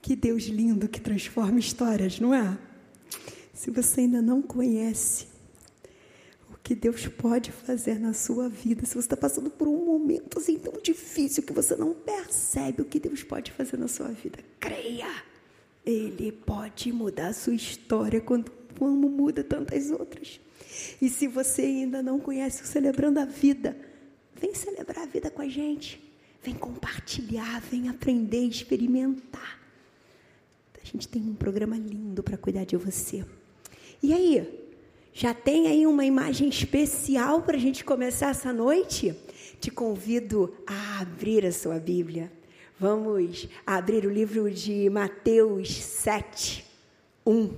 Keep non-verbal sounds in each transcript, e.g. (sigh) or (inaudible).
Que Deus lindo que transforma histórias, não é? Se você ainda não conhece o que Deus pode fazer na sua vida, se você está passando por um momento assim tão difícil que você não percebe o que Deus pode fazer na sua vida, creia. Ele pode mudar a sua história quando, como muda tantas outras. E se você ainda não conhece o Celebrando a Vida, vem celebrar a vida com a gente. Vem compartilhar, vem aprender, experimentar. A gente tem um programa lindo para cuidar de você. E aí, já tem aí uma imagem especial para a gente começar essa noite? Te convido a abrir a sua Bíblia. Vamos abrir o livro de Mateus 7, 1.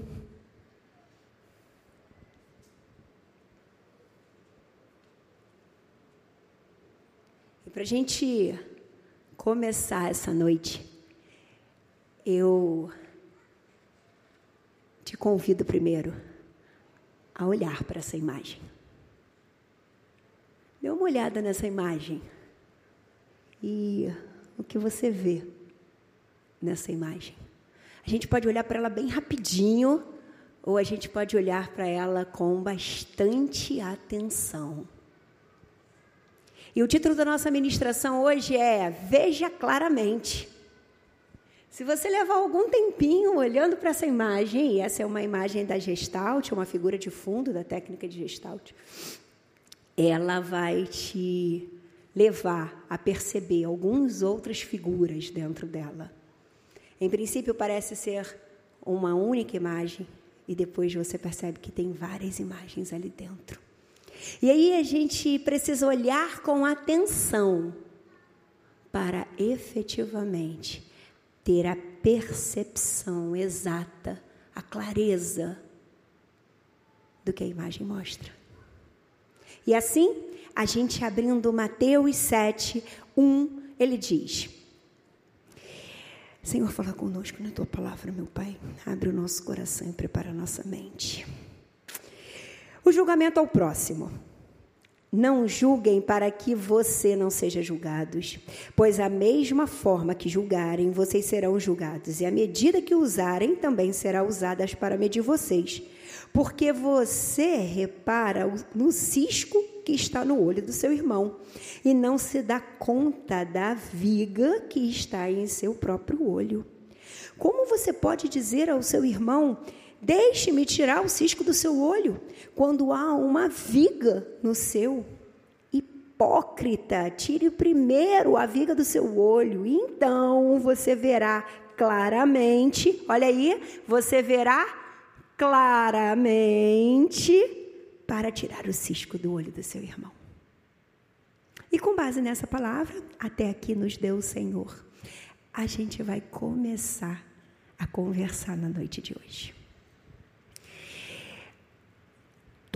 E para a gente começar essa noite, eu te convido primeiro a olhar para essa imagem. Dê uma olhada nessa imagem e o que você vê nessa imagem. A gente pode olhar para ela bem rapidinho ou a gente pode olhar para ela com bastante atenção. E o título da nossa ministração hoje é Veja Claramente. Se você levar algum tempinho olhando para essa imagem, e essa é uma imagem da Gestalt, uma figura de fundo da técnica de Gestalt, ela vai te levar a perceber algumas outras figuras dentro dela. Em princípio, parece ser uma única imagem, e depois você percebe que tem várias imagens ali dentro. E aí a gente precisa olhar com atenção para efetivamente ter a percepção exata, a clareza do que a imagem mostra. E assim, a gente abrindo Mateus 7, 1, ele diz: Senhor, fala conosco na tua palavra, meu Pai. Abre o nosso coração e prepara a nossa mente. O julgamento ao próximo. Não julguem para que você não seja julgados, pois a mesma forma que julgarem, vocês serão julgados, e a medida que usarem também será usada para medir vocês. Porque você repara no cisco que está no olho do seu irmão e não se dá conta da viga que está em seu próprio olho. Como você pode dizer ao seu irmão: Deixe-me tirar o cisco do seu olho, quando há uma viga no seu. Hipócrita, tire primeiro a viga do seu olho, então você verá claramente, olha aí, você verá claramente para tirar o cisco do olho do seu irmão. E com base nessa palavra, até aqui nos deu o Senhor, a gente vai começar a conversar na noite de hoje.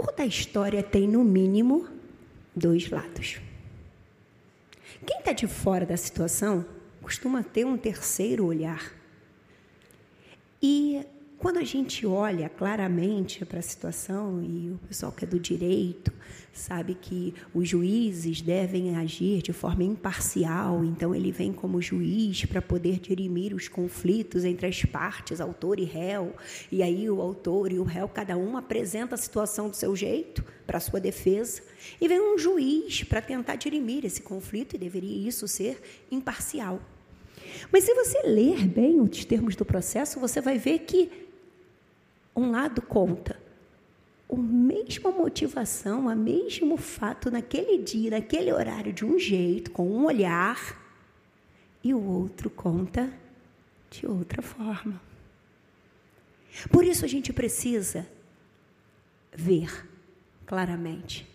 Toda história tem, no mínimo, dois lados. Quem está de fora da situação costuma ter um terceiro olhar. E quando a gente olha claramente para a situação, e o pessoal que é do direito sabe que os juízes devem agir de forma imparcial, então ele vem como juiz para poder dirimir os conflitos entre as partes, autor e réu, e aí o autor e o réu, cada um apresenta a situação do seu jeito para a sua defesa, e vem um juiz para tentar dirimir esse conflito, e deveria isso ser imparcial. Mas se você ler bem os termos do processo, você vai ver que um lado conta a mesma motivação, o mesmo fato naquele dia, naquele horário, de um jeito, com um olhar, e o outro conta de outra forma. Por isso a gente precisa ver claramente.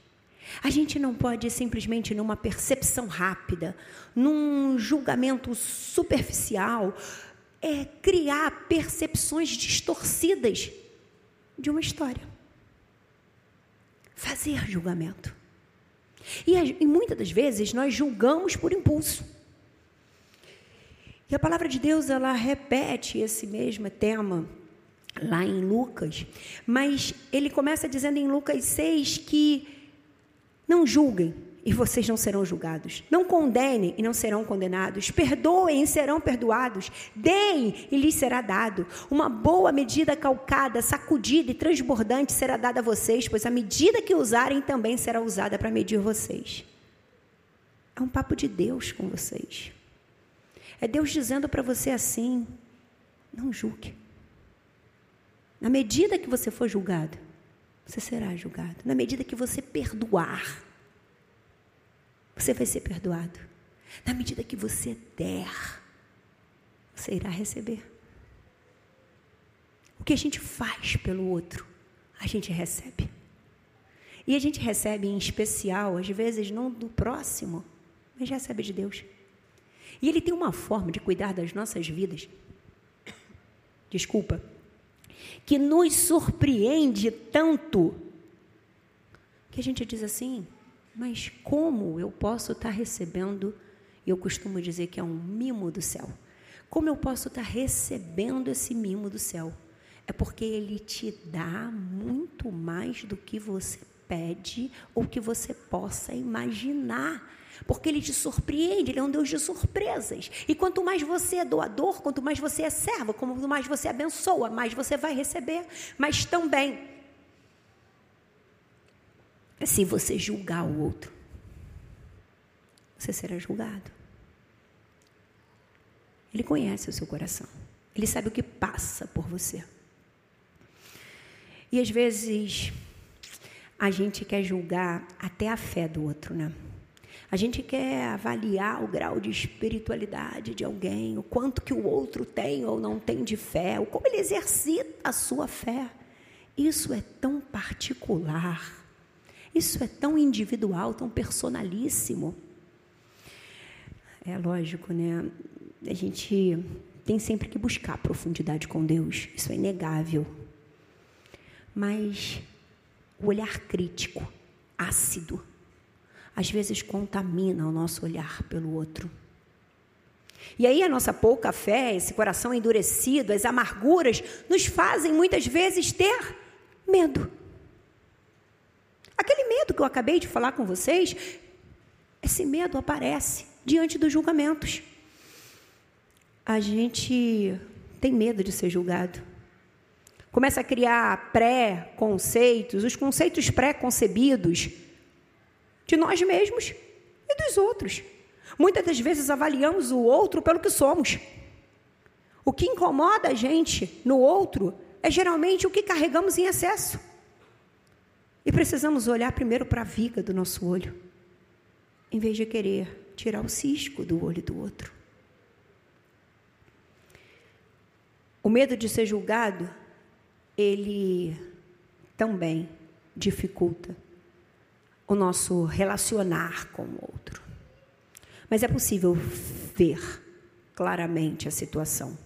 A gente não pode simplesmente, numa percepção rápida, num julgamento superficial, é, criar percepções distorcidas de uma história. Fazer julgamento. E, e muitas das vezes nós julgamos por impulso. E a palavra de Deus, ela repete esse mesmo tema lá em Lucas, mas ele começa dizendo em Lucas 6 que não julguem e vocês não serão julgados. Não condenem e não serão condenados. Perdoem e serão perdoados. Deem e lhes será dado. Uma boa medida calcada, sacudida e transbordante será dada a vocês, pois a medida que usarem também será usada para medir vocês. É um papo de Deus com vocês. É Deus dizendo para você assim: não julgue. Na medida que você for julgado, você será julgado. Na medida que você perdoar, você vai ser perdoado. Na medida que você der, você irá receber. O que a gente faz pelo outro, a gente recebe. E a gente recebe em especial, às vezes, não do próximo, mas recebe de Deus. E Ele tem uma forma de cuidar das nossas vidas. Desculpa. Que nos surpreende tanto que a gente diz assim: mas como eu posso estar recebendo? Eu costumo dizer que é um mimo do céu. Como eu posso estar recebendo esse mimo do céu? É porque ele te dá muito mais do que você pede ou que você possa imaginar. Porque ele te surpreende, ele é um Deus de surpresas. E quanto mais você é doador, quanto mais você é servo, quanto mais você abençoa, mais você vai receber. Mas também se você julgar o outro, você será julgado. Ele conhece o seu coração. Ele sabe o que passa por você. E às vezes a gente quer julgar até a fé do outro, né? A gente quer avaliar o grau de espiritualidade de alguém, o quanto que o outro tem ou não tem de fé, ou como ele exercita a sua fé. Isso é tão particular. Isso é tão individual, tão personalíssimo. É lógico, né? A gente tem sempre que buscar profundidade com Deus, isso é inegável. Mas o olhar crítico, ácido, às vezes contamina o nosso olhar pelo outro. E aí a nossa pouca fé, esse coração endurecido, as amarguras, nos fazem muitas vezes ter medo. Que eu acabei de falar com vocês, esse medo aparece diante dos julgamentos. A gente tem medo de ser julgado. Começa a criar pré-conceitos, os conceitos pré-concebidos de nós mesmos e dos outros. Muitas das vezes avaliamos o outro pelo que somos. O que incomoda a gente no outro é geralmente o que carregamos em excesso. E precisamos olhar primeiro para a viga do nosso olho, em vez de querer tirar o cisco do olho do outro. O medo de ser julgado, ele também dificulta o nosso relacionar com o outro. Mas é possível ver claramente a situação.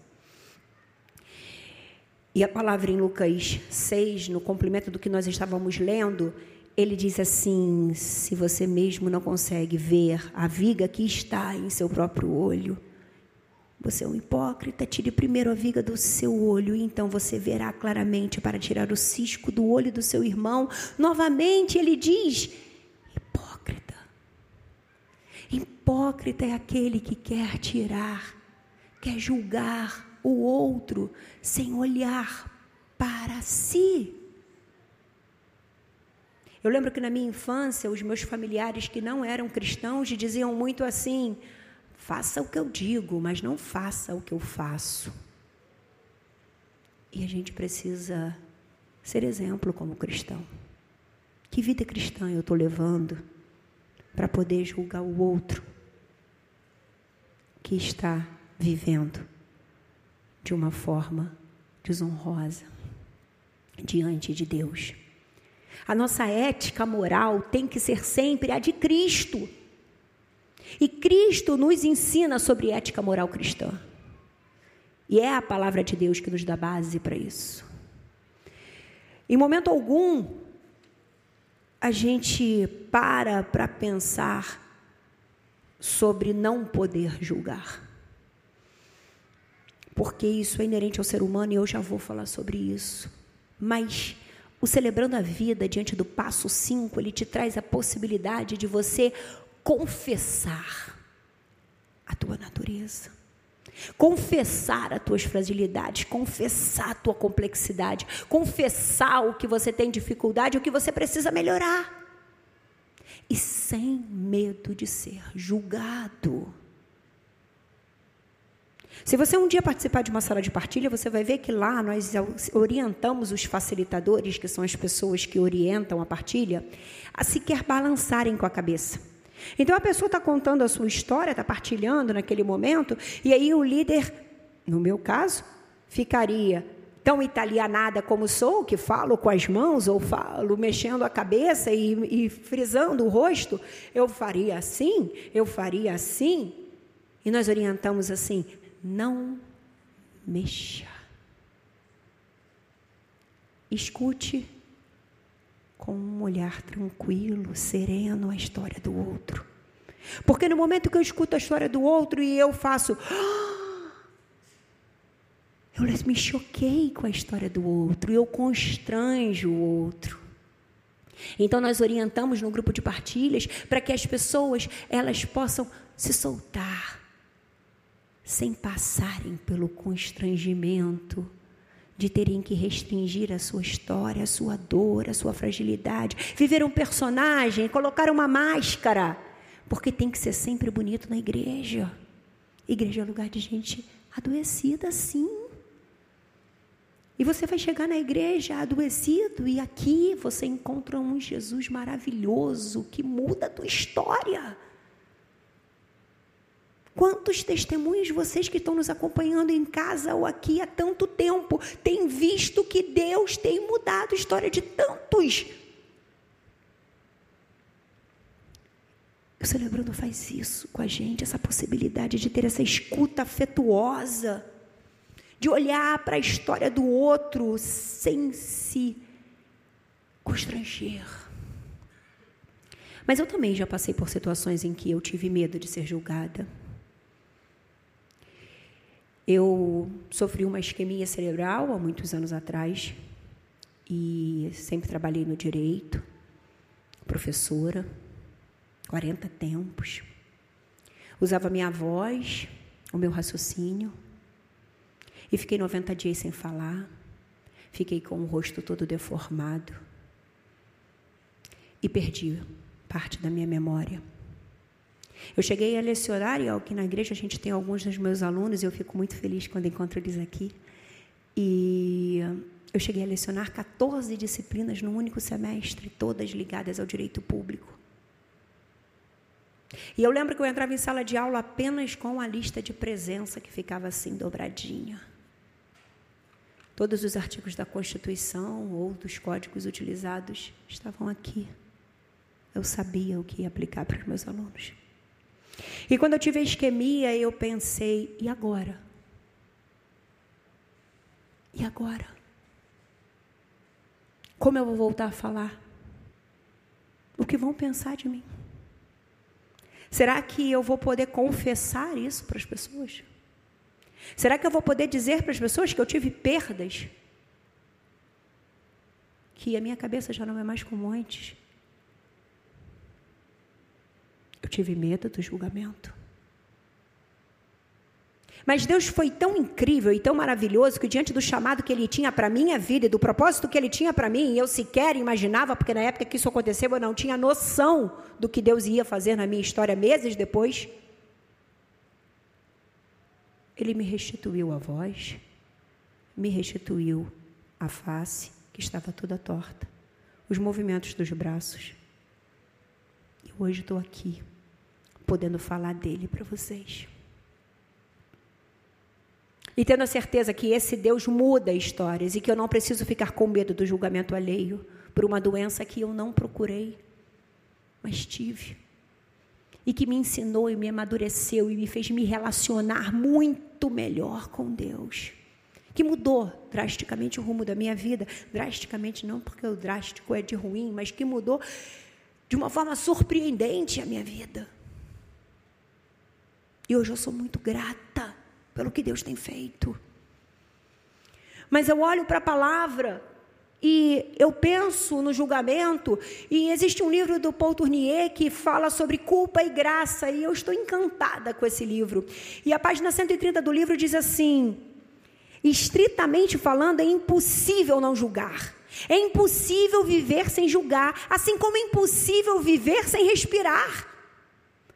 E a palavra em Lucas 6, no complemento do que nós estávamos lendo, ele diz assim: se você mesmo não consegue ver a viga que está em seu próprio olho, você é um hipócrita, tire primeiro a viga do seu olho, e então você verá claramente para tirar o cisco do olho do seu irmão. Novamente ele diz: hipócrita. Hipócrita é aquele que quer tirar, quer julgar o outro sem olhar para si. Eu lembro que na minha infância, os meus familiares que não eram cristãos diziam muito assim: faça o que eu digo, mas não faça o que eu faço. E a gente precisa ser exemplo como cristão. Que vida cristã eu estou levando para poder julgar o outro que está vivendo de uma forma desonrosa diante de Deus. A nossa ética moral tem que ser sempre a de Cristo. E Cristo nos ensina sobre ética moral cristã. E é a palavra de Deus que nos dá base para isso. Em momento algum, a gente para para pensar sobre não poder julgar porque isso é inerente ao ser humano e eu já vou falar sobre isso. Mas o celebrando a vida diante do passo 5, ele te traz a possibilidade de você confessar a tua natureza. Confessar as tuas fragilidades, confessar a tua complexidade, confessar o que você tem dificuldade, o que você precisa melhorar. E sem medo de ser julgado. Se você um dia participar de uma sala de partilha, você vai ver que lá nós orientamos os facilitadores, que são as pessoas que orientam a partilha, a sequer balançarem com a cabeça. Então a pessoa está contando a sua história, está partilhando naquele momento, e aí o líder, no meu caso, ficaria tão italianada como sou, que falo com as mãos ou falo mexendo a cabeça e, e frisando o rosto, eu faria assim, eu faria assim. E nós orientamos assim: não mexa. Escute com um olhar tranquilo, sereno a história do outro. Porque no momento que eu escuto a história do outro e eu faço. (gasps) Eu me choquei com a história do outro, eu constranjo o outro. Então nós orientamos no grupo de partilhas para que as pessoas elas possam se soltar sem passarem pelo constrangimento de terem que restringir a sua história, a sua dor, a sua fragilidade, viver um personagem, colocar uma máscara, porque tem que ser sempre bonito na igreja. Igreja é lugar de gente adoecida, sim. E você vai chegar na igreja adoecido e aqui você encontra um Jesus maravilhoso que muda a tua história. Quantos testemunhos vocês que estão nos acompanhando em casa ou aqui há tanto tempo têm visto que Deus tem mudado a história de tantos? O Celebrando faz isso com a gente, essa possibilidade de ter essa escuta afetuosa, de olhar para a história do outro sem se constranger. Mas eu também já passei por situações em que eu tive medo de ser julgada. Eu sofri uma isquemia cerebral há muitos anos atrás e sempre trabalhei no direito, professora, 40 tempos. Usava minha voz, o meu raciocínio e fiquei 90 dias sem falar. Fiquei com o rosto todo deformado e perdi parte da minha memória. Eu cheguei a lecionar, e aqui na igreja a gente tem alguns dos meus alunos, e eu fico muito feliz quando encontro eles aqui. E eu cheguei a lecionar 14 disciplinas num único semestre, todas ligadas ao direito público. E eu lembro que eu entrava em sala de aula apenas com a lista de presença que ficava assim dobradinha. Todos os artigos da Constituição ou dos códigos utilizados estavam aqui. Eu sabia o que ia aplicar para os meus alunos. E quando eu tive a isquemia, eu pensei: e agora? E agora? Como eu vou voltar a falar? O que vão pensar de mim? Será que eu vou poder confessar isso para as pessoas? Será que eu vou poder dizer para as pessoas que eu tive perdas? Que a minha cabeça já não é mais como antes? Eu tive medo do julgamento. Mas Deus foi tão incrível e tão maravilhoso que, diante do chamado que Ele tinha para a minha vida e do propósito que Ele tinha para mim, eu sequer imaginava, porque na época que isso aconteceu eu não tinha noção do que Deus ia fazer na minha história meses depois. Ele me restituiu a voz, me restituiu a face, que estava toda torta, os movimentos dos braços. E hoje estou aqui podendo falar dele para vocês. E tendo a certeza que esse Deus muda histórias e que eu não preciso ficar com medo do julgamento alheio por uma doença que eu não procurei, mas tive. E que me ensinou e me amadureceu e me fez me relacionar muito melhor com Deus. Que mudou drasticamente o rumo da minha vida. Drasticamente, não porque o drástico é de ruim, mas que mudou de uma forma surpreendente a minha vida. E hoje eu sou muito grata pelo que Deus tem feito. Mas eu olho para a palavra e eu penso no julgamento, e existe um livro do Paul Tournier que fala sobre culpa e graça, e eu estou encantada com esse livro. E a página 130 do livro diz assim: estritamente falando, é impossível não julgar. É impossível viver sem julgar, assim como é impossível viver sem respirar.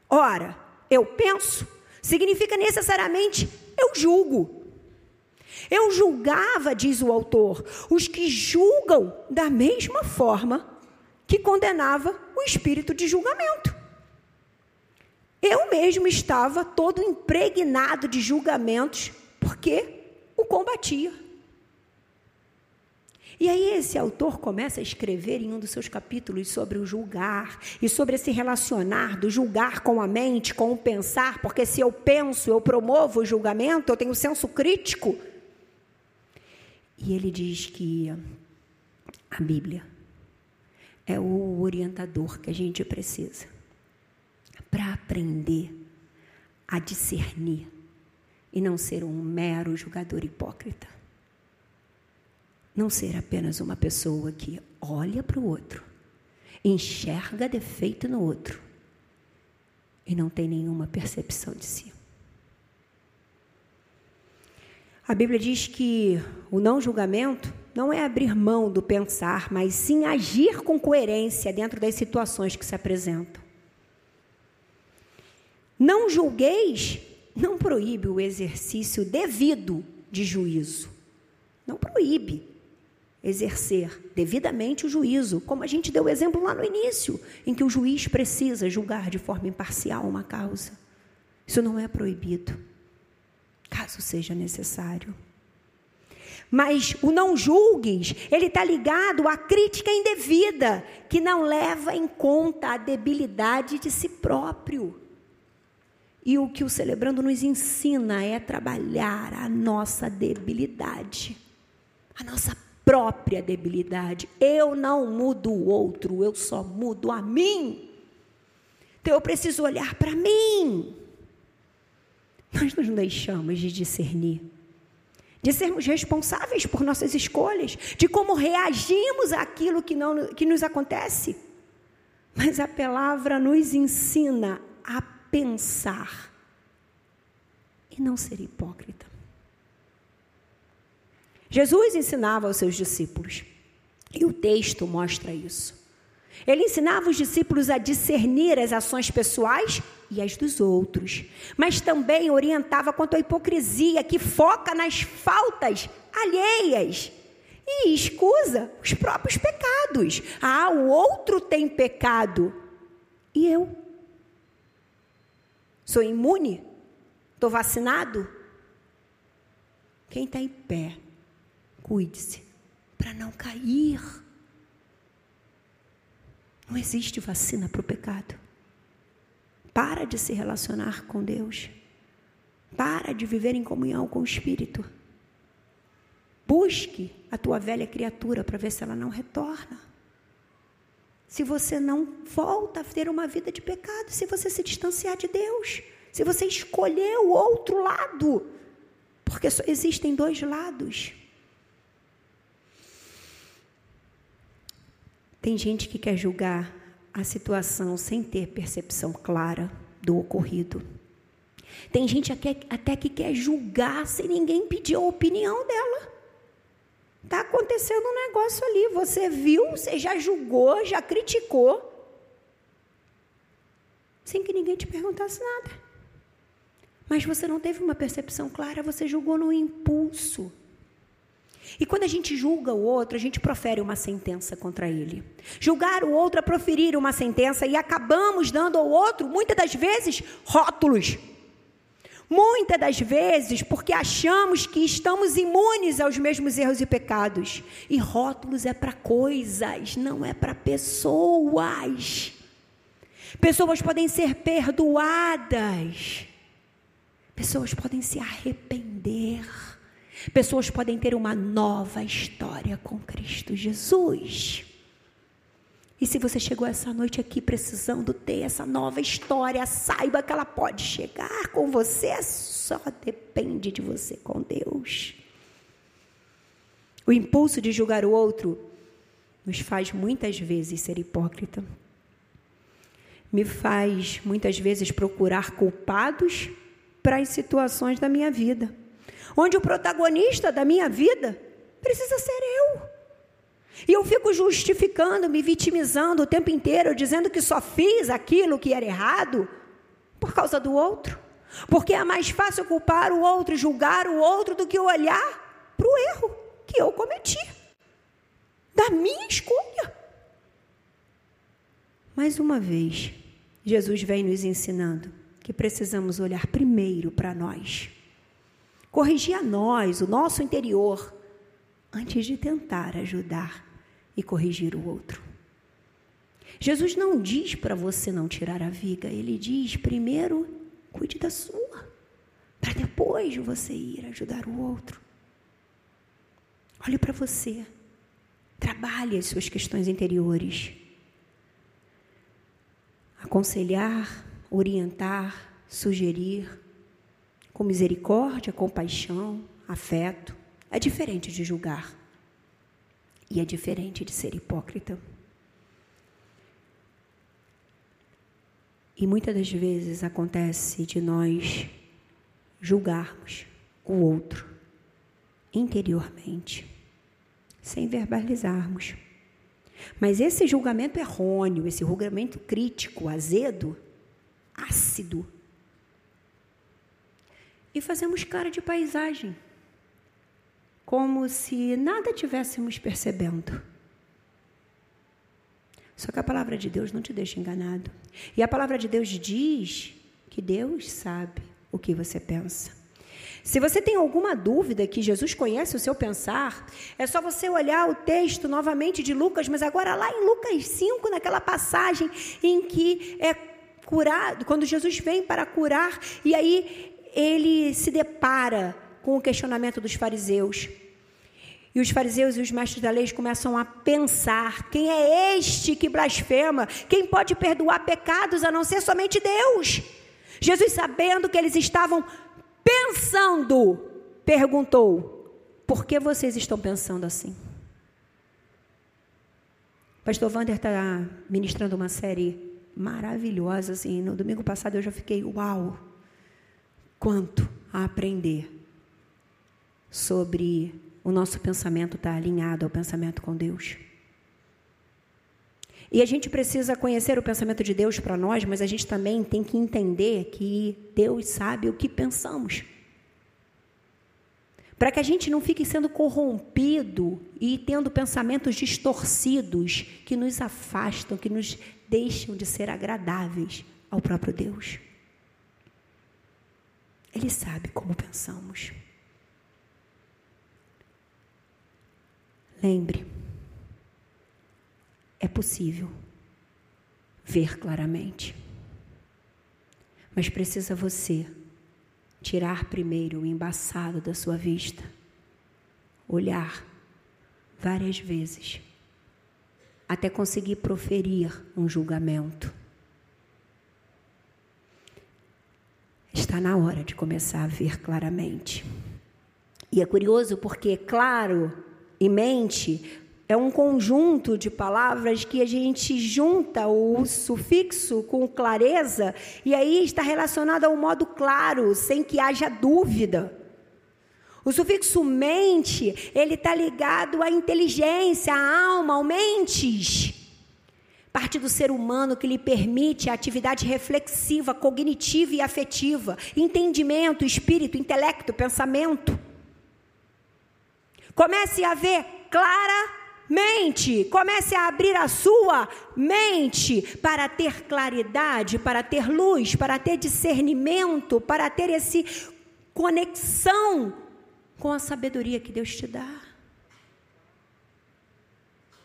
Ora, eu penso, significa necessariamente eu julgo. Eu julgava, diz o autor, os que julgam da mesma forma que condenava o espírito de julgamento. Eu mesmo estava todo impregnado de julgamentos porque o combatia. E aí esse autor começa a escrever em um dos seus capítulos sobre o julgar e sobre esse relacionar do julgar com a mente, com o pensar, porque se eu penso, eu promovo o julgamento, eu tenho senso crítico. E ele diz que a Bíblia é o orientador que a gente precisa para aprender a discernir e não ser um mero julgador hipócrita. Não ser apenas uma pessoa que olha para o outro, enxerga defeito no outro e não tem nenhuma percepção de si. A Bíblia diz que o não julgamento não é abrir mão do pensar, mas sim agir com coerência dentro das situações que se apresentam. Não julgueis não proíbe o exercício devido de juízo. Não proíbe exercer devidamente o juízo, como a gente deu o exemplo lá no início, em que o juiz precisa julgar de forma imparcial uma causa. Isso não é proibido caso seja necessário. Mas o não julgues, ele está ligado à crítica indevida, que não leva em conta a debilidade de si próprio. E o que o celebrando nos ensina é trabalhar a nossa debilidade, a nossa própria debilidade. Eu não mudo o outro, eu só mudo a mim. Então eu preciso olhar para mim. Nós nos deixamos de discernir, de sermos responsáveis por nossas escolhas, de como reagimos àquilo que, não, que nos acontece. Mas a palavra nos ensina a pensar e não ser hipócrita. Jesus ensinava aos seus discípulos, e o texto mostra isso. Ele ensinava os discípulos a discernir as ações pessoais e as dos outros, mas também orientava quanto à hipocrisia que foca nas faltas alheias e escusa os próprios pecados. Ah, o outro tem pecado e eu sou imune? Estou vacinado? Quem está em pé, cuide-se para não cair. Não existe vacina para o pecado. Para de se relacionar com Deus. Para de viver em comunhão com o Espírito. Busque a tua velha criatura para ver se ela não retorna. Se você não volta a ter uma vida de pecado, se você se distanciar de Deus, se você escolher o outro lado, porque só existem dois lados. Tem gente que quer julgar a situação sem ter percepção clara do ocorrido. Tem gente até que quer julgar sem ninguém pedir a opinião dela. Está acontecendo um negócio ali, você viu, você já julgou, já criticou, sem que ninguém te perguntasse nada. Mas você não teve uma percepção clara, você julgou no impulso. E quando a gente julga o outro, a gente profere uma sentença contra ele. Julgar o outro é proferir uma sentença e acabamos dando ao outro, muitas das vezes, rótulos. Muitas das vezes, porque achamos que estamos imunes aos mesmos erros e pecados. E rótulos é para coisas, não é para pessoas. Pessoas podem ser perdoadas. Pessoas podem se arrepender. Pessoas podem ter uma nova história com Cristo Jesus. E se você chegou essa noite aqui precisando ter essa nova história, saiba que ela pode chegar com você, só depende de você com Deus. O impulso de julgar o outro nos faz muitas vezes ser hipócrita. Me faz muitas vezes procurar culpados para as situações da minha vida, onde o protagonista da minha vida precisa ser eu. E eu fico justificando, me vitimizando o tempo inteiro, dizendo que só fiz aquilo que era errado por causa do outro. Porque é mais fácil culpar o outro, julgar o outro, do que olhar para o erro que eu cometi, da minha escolha. Mais uma vez, Jesus vem nos ensinando que precisamos olhar primeiro para nós, corrigir a nós, o nosso interior, antes de tentar ajudar e corrigir o outro. Jesus não diz para você não tirar a viga, ele diz primeiro cuide da sua, para depois você ir ajudar o outro. Olhe para você, trabalhe as suas questões interiores. Aconselhar, orientar, sugerir, com misericórdia, compaixão, afeto, é diferente de julgar. E é diferente de ser hipócrita. E muitas das vezes acontece de nós julgarmos o outro interiormente, sem verbalizarmos. Mas esse julgamento errôneo, esse julgamento crítico, azedo, ácido, e fazemos cara de paisagem, como se nada tivéssemos percebendo. Só que a palavra de Deus não te deixa enganado. E a palavra de Deus diz que Deus sabe o que você pensa. Se você tem alguma dúvida que Jesus conhece o seu pensar, é só você olhar o texto novamente de Lucas, mas agora lá em Lucas 5, naquela passagem em que é curado, quando Jesus vem para curar, e aí ele se depara com o questionamento dos fariseus. E os fariseus e os mestres da lei começam a pensar: quem é este que blasfema? Quem pode perdoar pecados a não ser somente Deus? Jesus, sabendo que eles estavam pensando, perguntou: por que vocês estão pensando assim? Pastor Wander está ministrando uma série maravilhosa, assim. No domingo passado eu já fiquei, uau, quanto a aprender sobre o nosso pensamento está alinhado ao pensamento com Deus. E a gente precisa conhecer o pensamento de Deus para nós, mas a gente também tem que entender que Deus sabe o que pensamos. Para que a gente não fique sendo corrompido e tendo pensamentos distorcidos que nos afastam, que nos deixam de ser agradáveis ao próprio Deus. Ele sabe como pensamos. Lembre, é possível ver claramente, mas precisa você tirar primeiro o embaçado da sua vista, olhar várias vezes, até conseguir proferir um julgamento. Está na hora de começar a ver claramente. E é curioso porque, claro, e mente é um conjunto de palavras que a gente junta o sufixo com clareza e aí está relacionado ao modo claro, sem que haja dúvida. O sufixo mente, ele está ligado à inteligência, à alma, ao mentes. Parte do ser humano que lhe permite a atividade reflexiva, cognitiva e afetiva, entendimento, espírito, intelecto, pensamento. Comece a ver claramente. Comece a abrir a sua mente para ter claridade, para ter luz, para ter discernimento, para ter esse conexão com a sabedoria que Deus te dá.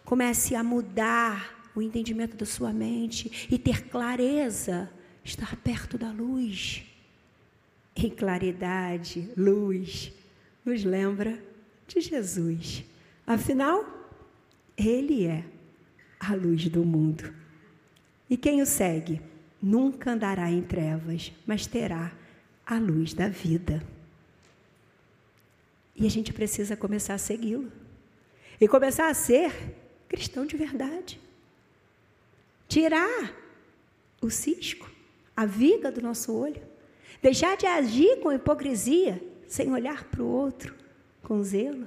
Comece a mudar o entendimento da sua mente e ter clareza, estar perto da luz. E claridade, luz, nos lembra de Jesus. Afinal, Ele é a luz do mundo. E quem o segue nunca andará em trevas, mas terá a luz da vida. E a gente precisa começar a segui-lo. E começar a ser cristão de verdade. Tirar o cisco, a viga do nosso olho. Deixar de agir com hipocrisia, sem olhar para o outro com zelo,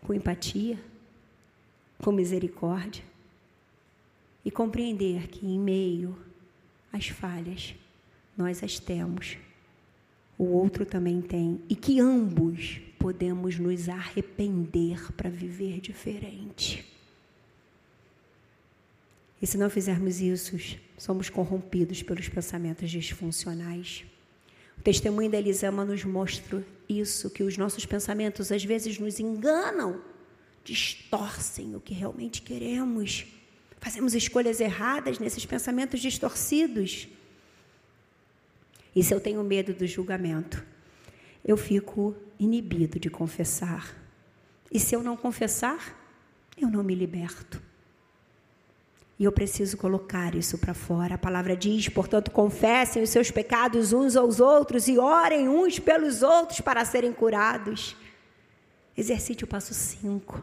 com empatia, com misericórdia. E compreender que em meio às falhas, nós as temos, o outro também tem, e que ambos podemos nos arrepender para viver diferente. E se não fizermos isso, somos corrompidos pelos pensamentos disfuncionais. O testemunho da Elisama nos mostra isso, que os nossos pensamentos às vezes nos enganam, distorcem o que realmente queremos. Fazemos escolhas erradas nesses pensamentos distorcidos. E se eu tenho medo do julgamento, eu fico inibido de confessar. E se eu não confessar, eu não me liberto. E eu preciso colocar isso para fora. A palavra diz, portanto, confessem os seus pecados uns aos outros e orem uns pelos outros para serem curados. Exercite o passo 5.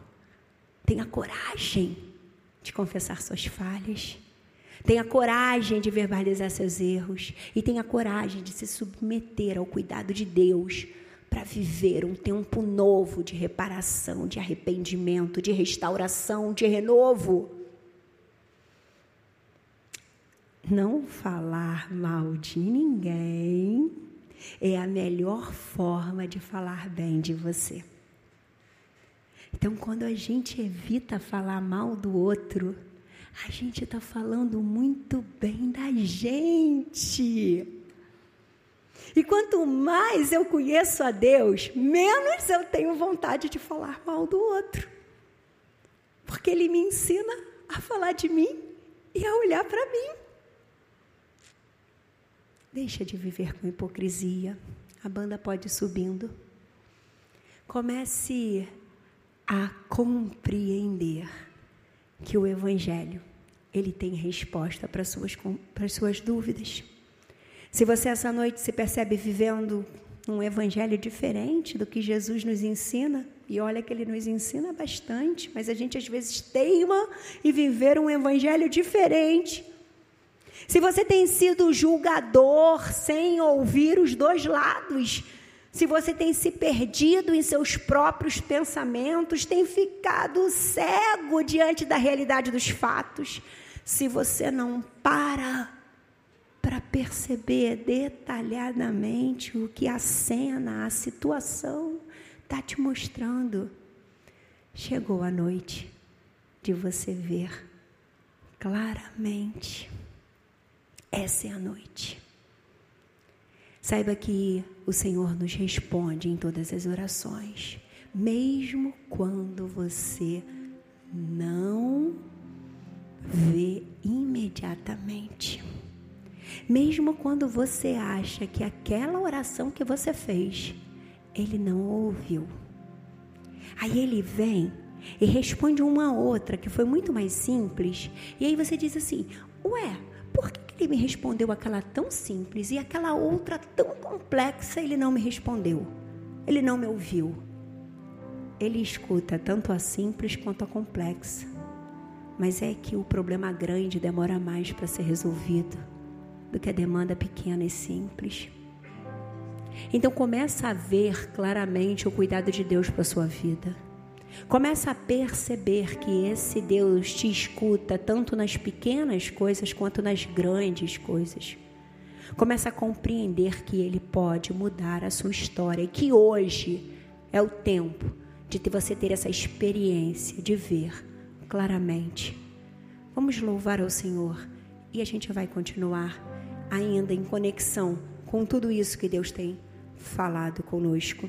Tenha coragem de confessar suas falhas. Tenha coragem de verbalizar seus erros. E tenha coragem de se submeter ao cuidado de Deus para viver um tempo novo de reparação, de arrependimento, de restauração, de renovo não falar mal de ninguém é a melhor forma de falar bem de você. Então, quando a gente evita falar mal do outro, a gente está falando muito bem da gente. E quanto mais eu conheço a Deus, menos eu tenho vontade de falar mal do outro. Porque Ele me ensina a falar de mim e a olhar para mim. Deixa de viver com hipocrisia. A banda pode ir subindo. Comece a compreender que o Evangelho ele tem resposta para suas para suas dúvidas. Se você essa noite se percebe vivendo um evangelho diferente do que Jesus nos ensina, e olha que ele nos ensina bastante, mas a gente às vezes teima em viver um evangelho diferente. Se você tem sido julgador sem ouvir os dois lados, se você tem se perdido em seus próprios pensamentos, tem ficado cego diante da realidade dos fatos, se você não para para perceber detalhadamente o que a cena, a situação está te mostrando, chegou a noite de você ver claramente. Essa é a noite. Saiba que o Senhor nos responde em todas as orações, mesmo quando você não vê imediatamente. Mesmo quando você acha que aquela oração que você fez, ele não ouviu. Aí ele vem e responde uma outra que foi muito mais simples, e aí você diz assim: "Ué, por que ele me respondeu aquela tão simples e aquela outra tão complexa ele não me respondeu? Ele não me ouviu. Ele escuta tanto a simples quanto a complexa. Mas é que o problema grande demora mais para ser resolvido do que a demanda pequena e simples. Então começa a ver claramente o cuidado de Deus para sua vida. Começa a perceber que esse Deus te escuta tanto nas pequenas coisas quanto nas grandes coisas. Começa a compreender que Ele pode mudar a sua história e que hoje é o tempo de você ter essa experiência de ver claramente. Vamos louvar ao Senhor e a gente vai continuar ainda em conexão com tudo isso que Deus tem falado conosco.